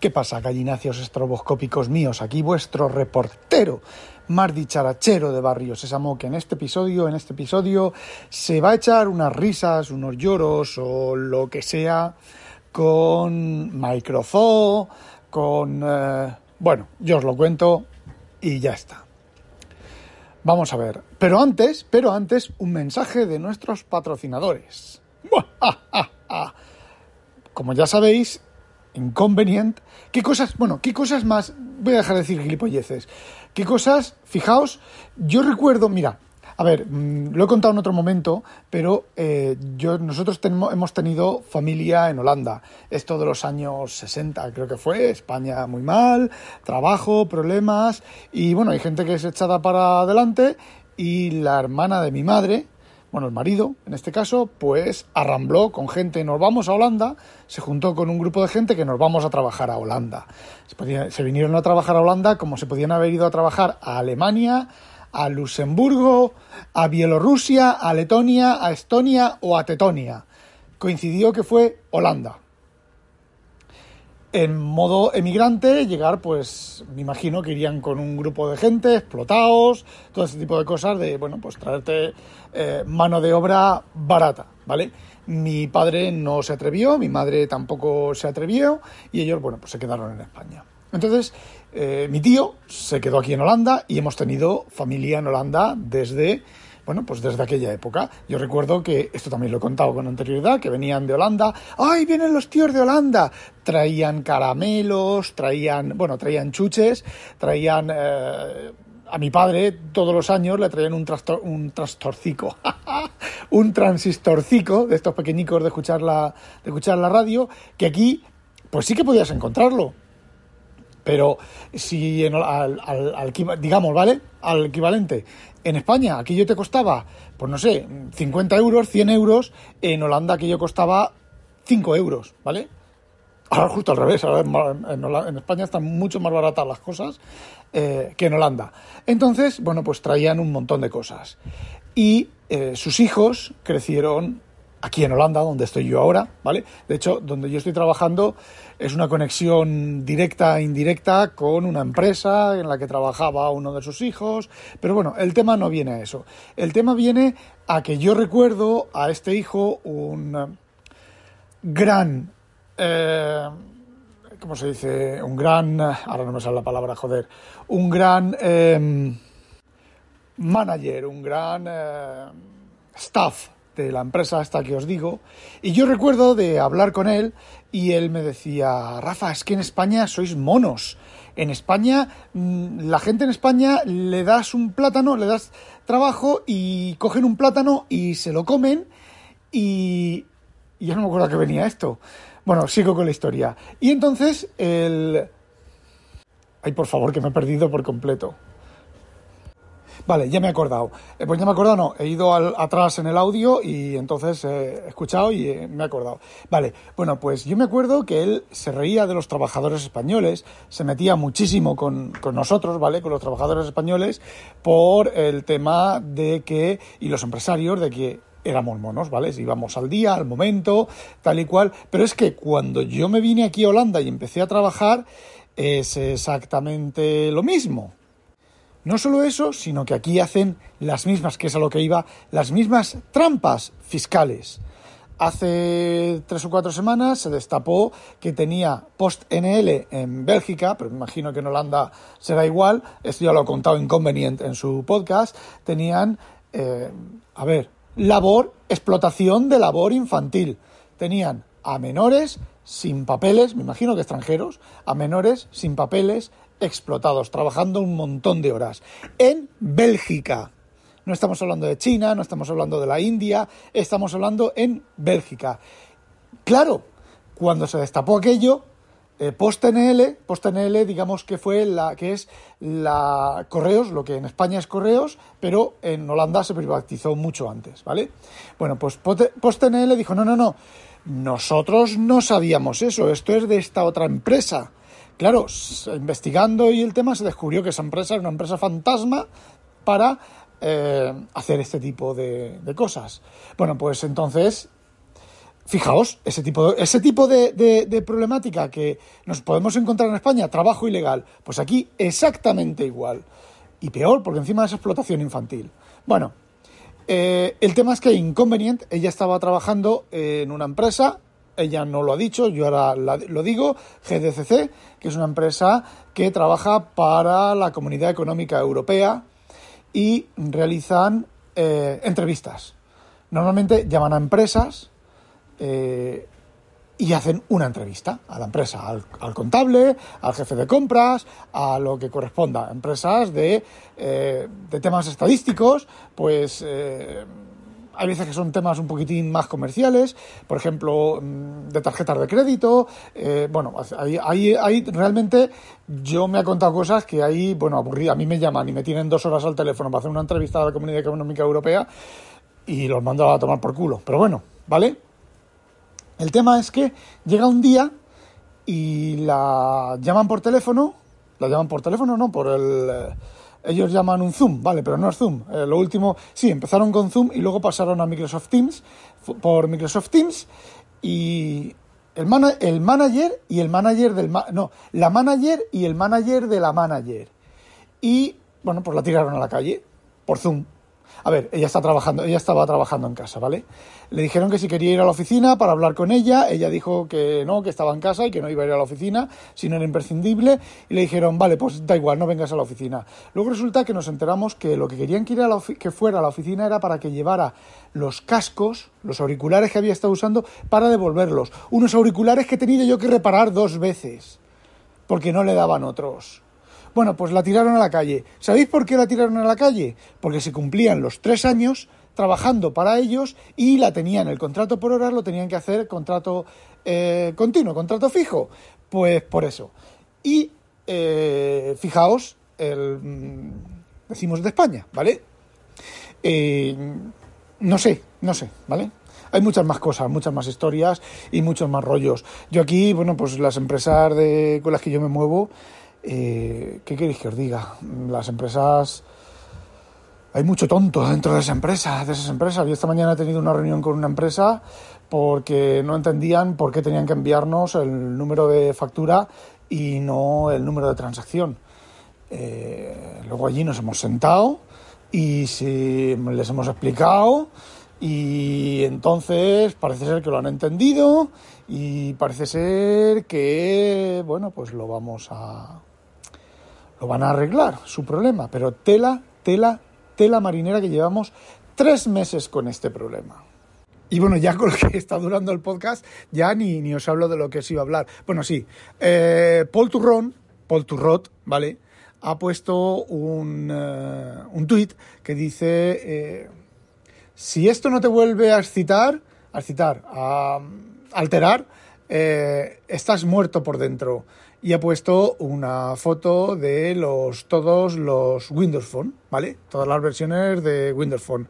¿Qué pasa, gallináceos estroboscópicos míos? Aquí vuestro reportero más dicharachero de Barrio Sésamo, que en este episodio, en este episodio, se va a echar unas risas, unos lloros o lo que sea con Microsoft, con... Eh, bueno, yo os lo cuento y ya está. Vamos a ver. Pero antes, pero antes, un mensaje de nuestros patrocinadores. Como ya sabéis, inconvenient. ¿Qué cosas, bueno, qué cosas más, voy a dejar de decir gilipolleces, qué cosas, fijaos, yo recuerdo, mira, a ver, mm, lo he contado en otro momento, pero eh, yo, nosotros tenemos, hemos tenido familia en Holanda. Esto de los años 60, creo que fue. España muy mal, trabajo, problemas. Y bueno, hay gente que es echada para adelante. Y la hermana de mi madre, bueno, el marido, en este caso, pues arrambló con gente, nos vamos a Holanda, se juntó con un grupo de gente que nos vamos a trabajar a Holanda. Se, vinieron a trabajar a Holanda como se podían haber ido a trabajar a Alemania, a Luxemburgo, a Bielorrusia, a Letonia, a Estonia o a Tetonia. Coincidió que fue Holanda en modo emigrante, llegar, pues me imagino que irían con un grupo de gente, explotados, todo ese tipo de cosas, de, bueno, pues traerte eh, mano de obra barata, ¿vale? Mi padre no se atrevió, mi madre tampoco se atrevió, y ellos, bueno, pues se quedaron en España. Entonces, eh, mi tío se quedó aquí en Holanda y hemos tenido familia en Holanda desde bueno, pues desde aquella época. Yo recuerdo que, esto también lo he contado con anterioridad, que venían de Holanda. ¡Ay, vienen los tíos de Holanda! Traían caramelos, traían, bueno, traían chuches, traían... Eh, a mi padre todos los años le traían un, trastor, un trastorcico, un transistorcico de estos pequeñicos de escuchar, la, de escuchar la radio, que aquí pues sí que podías encontrarlo. Pero si en, al, digamos, ¿vale? Al equivalente en España aquello te costaba, pues no sé, 50 euros, 100 euros, en Holanda aquello costaba 5 euros, ¿vale? Ahora justo al revés, ahora en, España están mucho más baratas las cosas eh, que en Holanda. Entonces, bueno, pues traían un montón de cosas. Y eh, sus hijos crecieron aquí en Holanda, donde estoy yo ahora, ¿vale? De hecho, donde yo estoy trabajando es una conexión directa e indirecta con una empresa en la que trabajaba uno de sus hijos, pero bueno, el tema no viene a eso. El tema viene a que yo recuerdo a este hijo un gran... Eh, ¿Cómo se dice? Un gran... Ahora no me sale la palabra, joder. Un gran... Eh, manager, un gran... Eh, staff de la empresa esta que os digo, y yo recuerdo de hablar con él y él me decía, Rafa, es que en España sois monos. En España, mm, la gente en España le das un plátano, le das trabajo y cogen un plátano y se lo comen y... ya no me acuerdo que venía esto. Bueno, sigo con la historia. Y entonces el... Ay, por favor, que me he perdido por completo. Vale, ya me he acordado. Eh, pues ya me he acordado, no, he ido atrás en el audio y entonces he escuchado y eh, me he acordado. Vale, bueno, pues yo me acuerdo que él se reía de los trabajadores españoles, se metía muchísimo con, con nosotros, ¿vale? Con los trabajadores españoles por el tema de que, y los empresarios, de que éramos monos, ¿vale? Íbamos al día, al momento, tal y cual. Pero es que cuando yo me vine aquí a Holanda y empecé a trabajar, es exactamente lo mismo. No solo eso, sino que aquí hacen las mismas, que es a lo que iba, las mismas trampas fiscales. Hace tres o cuatro semanas se destapó que tenía post-NL en Bélgica, pero me imagino que en Holanda será igual, esto ya lo ha contado Inconvenient en su podcast, tenían, eh, a ver, labor, explotación de labor infantil. Tenían a menores sin papeles, me imagino que extranjeros, a menores sin papeles explotados, trabajando un montón de horas. En Bélgica. No estamos hablando de China, no estamos hablando de la India, estamos hablando en Bélgica. Claro, cuando se destapó aquello, eh, PostNL, PostNL, digamos que fue la que es la Correos, lo que en España es Correos, pero en Holanda se privatizó mucho antes, ¿vale? Bueno, pues PostNL dijo, no, no, no, nosotros no sabíamos eso, esto es de esta otra empresa. Claro, investigando y el tema se descubrió que esa empresa era una empresa fantasma para eh, hacer este tipo de, cosas. Bueno, pues entonces Fijaos, ese tipo, de, ese tipo de, problemática que nos podemos encontrar en España, trabajo ilegal, pues aquí exactamente igual. Y peor, porque encima es explotación infantil. Bueno, eh, el tema es que Inconvenient, ella estaba trabajando en una empresa, ella no lo ha dicho, yo ahora lo digo, GDCC, que es una empresa que trabaja para la Comunidad Económica Europea y realizan eh, entrevistas. Normalmente llaman a empresas eh, y hacen una entrevista a la empresa, al, contable, al jefe de compras, a lo que corresponda. Empresas de, eh, de temas estadísticos, pues hay veces que son temas un poquitín más comerciales, por ejemplo, mm, de tarjetas de crédito. bueno, ahí, ahí, realmente yo me he contado cosas que ahí, bueno, aburrido. A mí me llaman y me tienen dos horas al teléfono para hacer una entrevista a la Comunidad Económica Europea y los mando a tomar por culo. Pero bueno, ¿vale? El tema es que llega un día y la llaman por teléfono, la llaman por teléfono, no, por el... Ellos llaman un Zoom, vale, pero no es Zoom. Eh, lo último, sí, empezaron con Zoom y luego pasaron a Microsoft Teams, por Microsoft Teams y el, el manager y el manager del... no, la manager y el manager de la manager. Y, bueno, pues la tiraron a la calle por Zoom. A ver, ella está trabajando, ella estaba trabajando en casa, ¿vale? Le dijeron que si quería ir a la oficina para hablar con ella, ella dijo que no, que estaba en casa y que no iba a ir a la oficina, si no era imprescindible, y le dijeron, vale, pues da igual, no vengas a la oficina. Luego resulta que nos enteramos que lo que querían que, que fuera a la oficina era para que llevara los cascos, los auriculares que había estado usando, para devolverlos. Unos auriculares que he tenido yo que reparar dos veces, porque no le daban otros. Bueno, pues la tiraron a la calle. ¿Sabéis por qué la tiraron a la calle? Porque se cumplían los tres años trabajando para ellos y la tenían, el contrato por horas lo tenían que hacer contrato eh, continuo, contrato fijo. Pues por eso. Y eh, fijaos, el, mm, decimos de España, ¿vale? Eh, no sé, no sé, ¿vale? Hay muchas más cosas, muchas más historias y muchos más rollos. Yo aquí, bueno, pues las empresas de, con las que yo me muevo, eh, ¿Qué queréis que os diga? Las empresas... Hay mucho tonto dentro de esa empresa, de esas empresas. Yo esta mañana he tenido una reunión con una empresa porque no entendían por qué tenían que enviarnos el número de factura y no el número de transacción. Eh, luego allí nos hemos sentado y si les hemos explicado y entonces parece ser que lo han entendido y parece ser que, bueno, pues lo vamos a, lo van a arreglar, su problema, pero tela, tela, tela marinera que llevamos tres meses con este problema. Y bueno, ya con lo que está durando el podcast, ya ni, ni os hablo de lo que os iba a hablar. Bueno, sí, eh, Paul Turron, Paul Turrot, ¿vale? Ha puesto un, uh, un tuit que dice, eh, si esto no te vuelve a excitar, a excitar, a alterar, eh, estás muerto por dentro y ha puesto una foto de los todos los Windows Phone, ¿vale? Todas las versiones de Windows Phone.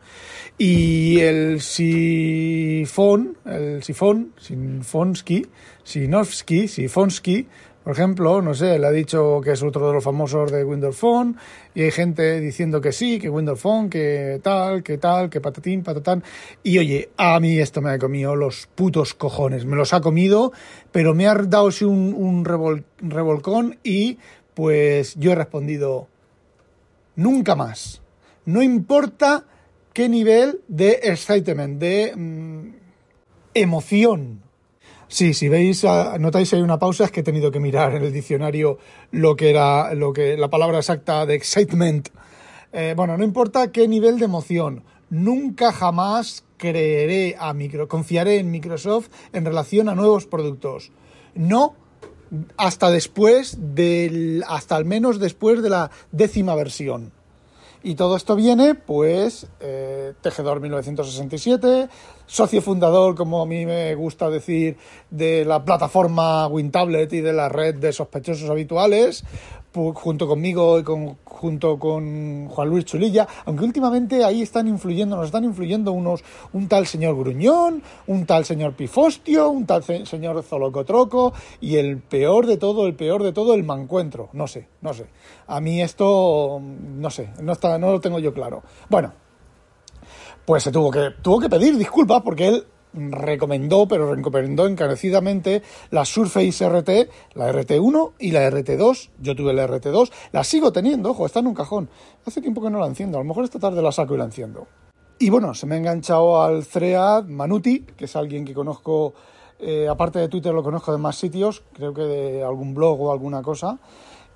Y el Sifon, el Sifon, Sinfonsky, Sinovsky, Sifonsky, por ejemplo, no sé, le ha dicho que es otro de los famosos de Windows Phone y hay gente diciendo que sí, que Windows Phone, que tal, que tal, que patatín, patatán. Y oye, a mí esto me ha comido los putos cojones, me los ha comido, pero me ha dado un, un revolcón y pues yo he respondido, nunca más. No importa qué nivel de excitement, de mm, emoción Sí, si veis, ah, notáis hay una pausa, es que he tenido que mirar en el diccionario lo que era lo que, la palabra exacta de excitement. Eh, bueno, no importa qué nivel de emoción, nunca jamás creeré a micro, confiaré en Microsoft en relación a nuevos productos. No hasta después del, hasta al menos después de la décima versión. Y todo esto viene, pues, eh, Tejedor 1967, socio fundador, como a mí me gusta decir, de la plataforma WinTablet y de la red de sospechosos habituales, junto conmigo y con, junto con Juan Luis Chulilla, aunque últimamente ahí están influyendo, nos están influyendo unos, un tal señor Gruñón, un tal señor Pifostio, un tal señor Zolocotroco y el peor de todo, el peor de todo, el mancuentro. No sé, no sé. A mí esto, no sé, no, está, no lo tengo yo claro. Bueno, pues se tuvo que, tuvo que pedir disculpas porque él recomendó, pero recomendó encarecidamente la Surface RT, la RT1 y la RT2. Yo tuve la RT2, la sigo teniendo, ojo, está en un cajón. Hace tiempo que no la enciendo, a lo mejor esta tarde la saco y la enciendo. Y bueno, se me ha enganchado al Thread Manuti, que es alguien que conozco, eh, aparte de Twitter lo conozco de más sitios, creo que de algún blog o alguna cosa.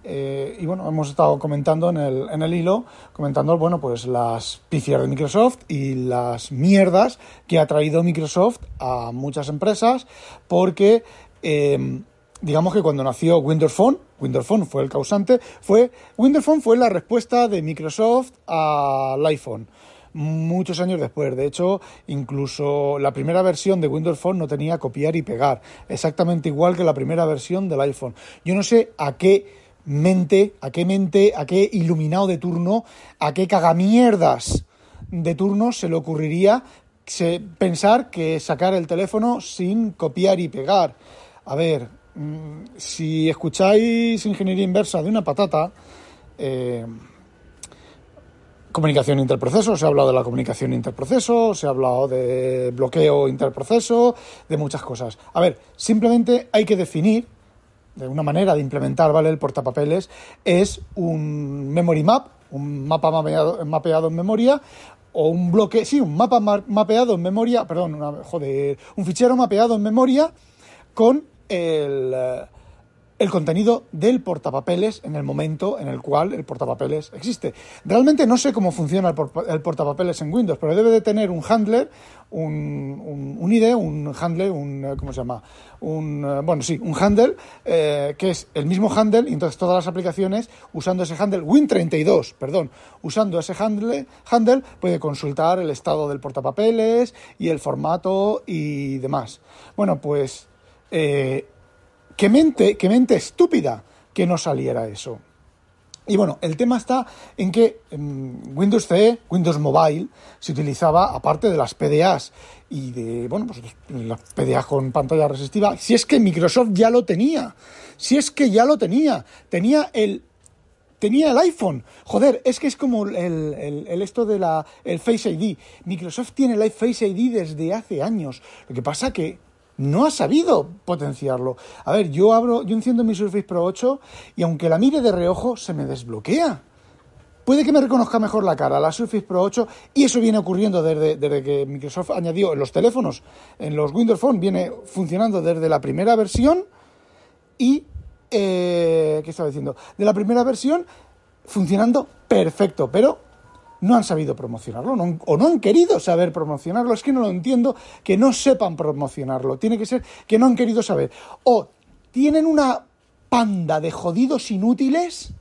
Eh, y bueno, hemos estado comentando en el, en el hilo, comentando, bueno, pues las picias de Microsoft y las mierdas que ha traído Microsoft a muchas empresas, porque eh, digamos que cuando nació Windows Phone, Windows Phone fue el causante, fue, Windows Phone fue la respuesta de Microsoft al iPhone muchos años después. De hecho, incluso la primera versión de Windows Phone no tenía copiar y pegar, exactamente igual que la primera versión del iPhone. Yo no sé a qué mente, a qué mente, a qué iluminado de turno, a qué cagamierdas de turno se le ocurriría pensar que sacar el teléfono sin copiar y pegar. A ver, mm, si escucháis ingeniería inversa de una patata, eh, comunicación interproceso, se ha hablado de la comunicación interproceso, se ha hablado de bloqueo interproceso, de muchas cosas. A ver, simplemente hay que definir de una manera de implementar ¿vale? el portapapeles es un memory map, un mapa mapeado, en memoria o un bloque, sí, un mapa mapeado en memoria, perdón, joder, un fichero mapeado en memoria con el, el contenido del portapapeles en el momento en el cual el portapapeles existe. Realmente no sé cómo funciona el, portapapeles en Windows, pero debe de tener un handler, un, un, IDE, un handler, un, eh, ¿cómo se llama? Un, eh, bueno, sí, un handle, eh, que es el mismo handle, y entonces todas las aplicaciones usando ese handle, Win32, perdón, usando ese handle, handle puede consultar el estado del portapapeles y el formato y demás. Bueno, pues qué mente, qué mente estúpida que no saliera eso. Y bueno, el tema está en que Windows CE, Windows Mobile, se utilizaba, aparte de las PDAs y de, bueno, pues las PDAs con pantalla resistiva, si es que Microsoft ya lo tenía, si es que ya lo tenía, tenía el tenía el iPhone. Joder, es que es como el, el, esto de la el Face ID. Microsoft tiene el Face ID desde hace años. Lo que pasa que no ha sabido potenciarlo. A ver, yo abro, yo enciendo mi Surface Pro 8 y aunque la mire de reojo, se me desbloquea. Puede que me reconozca mejor la cara, la Surface Pro 8, y eso viene ocurriendo desde, desde que Microsoft añadió en los teléfonos, en los Windows Phone, viene funcionando desde la primera versión y... Eh, ¿Qué estaba diciendo? De la primera versión funcionando perfecto, pero no han sabido promocionarlo o no han querido saber promocionarlo. Es que no lo entiendo que no sepan promocionarlo. Tiene que ser que no han querido saber. O tienen una panda de jodidos inútiles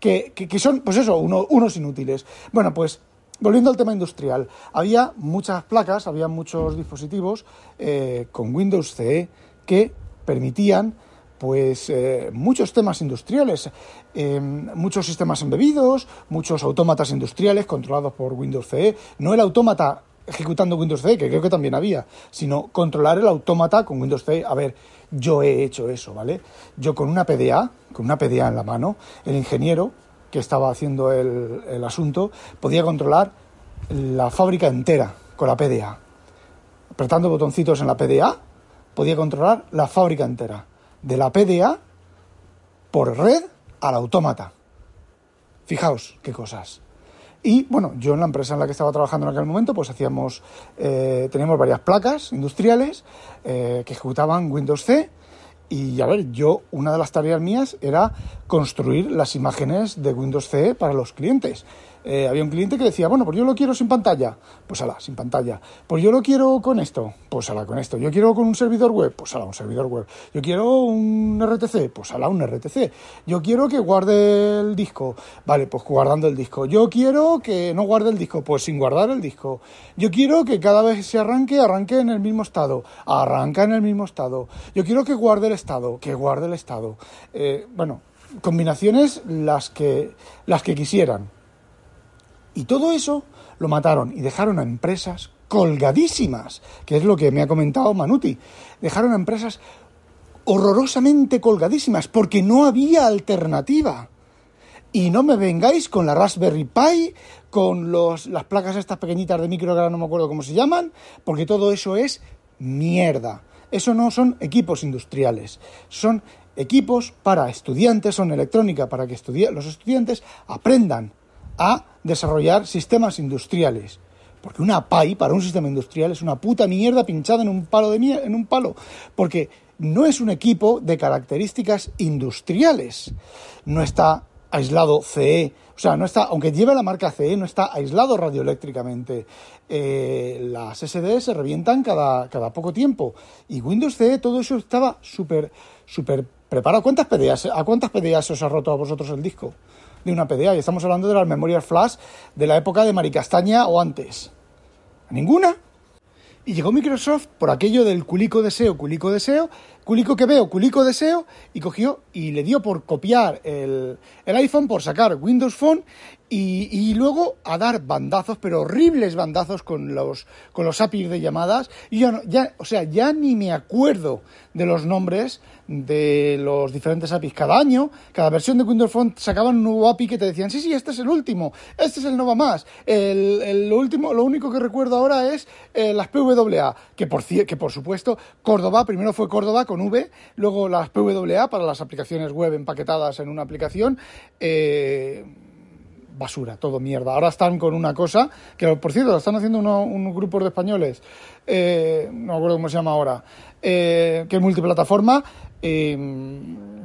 que, son, pues eso, unos inútiles. Bueno, pues volviendo al tema industrial, había muchas placas, había muchos dispositivos eh, con Windows CE que permitían pues eh, muchos temas industriales, eh, muchos sistemas embebidos, muchos autómatas industriales controlados por Windows CE, no el autómata ejecutando Windows CE, que creo que también había, sino controlar el autómata con Windows CE. A ver, yo he hecho eso, ¿vale? Yo con una PDA, con una PDA en la mano, el ingeniero que estaba haciendo el, el asunto podía controlar la fábrica entera con la PDA. Apretando botoncitos en la PDA, podía controlar la fábrica entera de la PDA por red al autómata. Fijaos qué cosas. Y bueno, yo en la empresa en la que estaba trabajando en aquel momento, pues hacíamos, eh, teníamos varias placas industriales eh, que ejecutaban Windows C. Y a ver, yo, una de las tareas mías era construir las imágenes de Windows C para los clientes. Eh, había un cliente que decía, bueno, pues yo lo quiero sin pantalla, pues ala, sin pantalla. Pues yo lo quiero con esto, pues ala, con esto. Yo quiero con un servidor web, pues ala, un servidor web. Yo quiero un RTC, pues ala, un RTC. Yo quiero que guarde el disco, vale, pues guardando el disco. Yo quiero que no guarde el disco, pues sin guardar el disco. Yo quiero que cada vez se arranque, arranque en el mismo estado, arranca en el mismo estado. Yo quiero que guarde el estado, que guarde el estado. Eh, bueno, combinaciones las que, las que quisieran. Y todo eso lo mataron y dejaron a empresas colgadísimas, que es lo que me ha comentado Manuti. Dejaron a empresas horrorosamente colgadísimas porque no había alternativa. Y no me vengáis con la Raspberry Pi, con los, las placas estas pequeñitas de micro, que ahora no me acuerdo cómo se llaman, porque todo eso es mierda. Eso no son equipos industriales, son equipos para estudiantes, son electrónica para que los estudiantes aprendan a desarrollar sistemas industriales. Porque una PAI para un sistema industrial es una puta mierda pinchada en un palo de en un palo. Porque no es un equipo de características industriales. No está aislado CE, o sea, no está, aunque lleve la marca CE, no está aislado radioeléctricamente. Eh, las SD se revientan cada, cada poco tiempo. Y Windows CE, todo eso estaba súper, súper preparado. ¿Cuántas PDAs, ¿A cuántas PDAs os ha roto a vosotros el disco? De una PDA. Y estamos hablando de las memorias flash de la época de Maricastaña o antes. ¿Ninguna? Y llegó Microsoft por aquello del culico deseo, culico deseo, culico que veo, culico deseo, y cogió y le dio por copiar el, el iPhone, por sacar Windows Phone y, luego a dar bandazos, pero horribles bandazos con los, con los APIs de llamadas. Y yo ya, o sea, ya ni me acuerdo de los nombres de los diferentes APIs. Cada año, cada versión de Windows Phone sacaban un nuevo API que te decían, sí, sí, este es el último, este es el no va más. El, lo, último, lo único que recuerdo ahora es eh, las PWA, que por, que por supuesto, Córdoba, primero fue Córdoba con V, luego las PWA para las aplicaciones web empaquetadas en una aplicación. Eh, basura, todo mierda. Ahora están con una cosa, que por cierto, lo están haciendo unos grupos de españoles, eh, no me acuerdo cómo se llama ahora, eh, que es multiplataforma. Eh,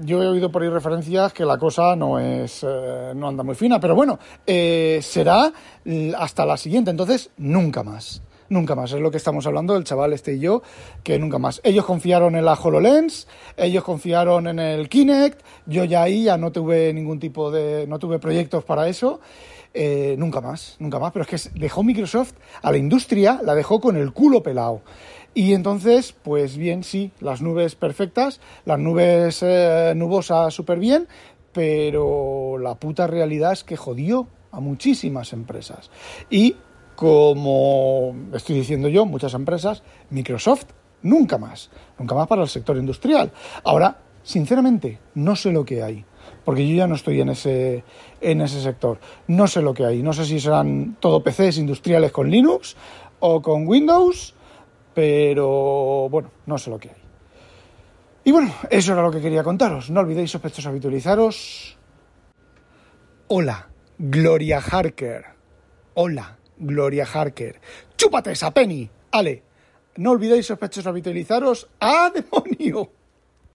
yo he oído por ahí referencias que la cosa no es no anda muy fina, pero bueno, será hasta la siguiente, entonces nunca más nunca más. Es lo que estamos hablando, el chaval este y yo, que nunca más. Ellos confiaron en la HoloLens, ellos confiaron en el Kinect, yo ya ahí ya no tuve ningún tipo de, no tuve proyectos para eso. Eh, nunca más, nunca más. Pero es que dejó Microsoft a la industria, la dejó con el culo pelado. Y entonces, pues bien, sí, las nubes perfectas, las nubes eh, nubosas súper bien, pero la puta realidad es que jodió a muchísimas empresas. Y como estoy diciendo yo, muchas empresas, Microsoft nunca más, nunca más para el sector industrial. Ahora, sinceramente, no sé lo que hay, porque yo ya no estoy en ese, en ese sector. No sé lo que hay, no sé si serán todo PCs industriales con Linux o con Windows, pero bueno, no sé lo que hay. Y bueno, eso era lo que quería contaros. No olvidéis, sospechosos, habitualizaros. Hola, Gloria Harker. Hola. Gloria Harker. ¡Chúpate esa penny! Ale, no olvidéis sospechosos habitualizaros. ¡A demonio!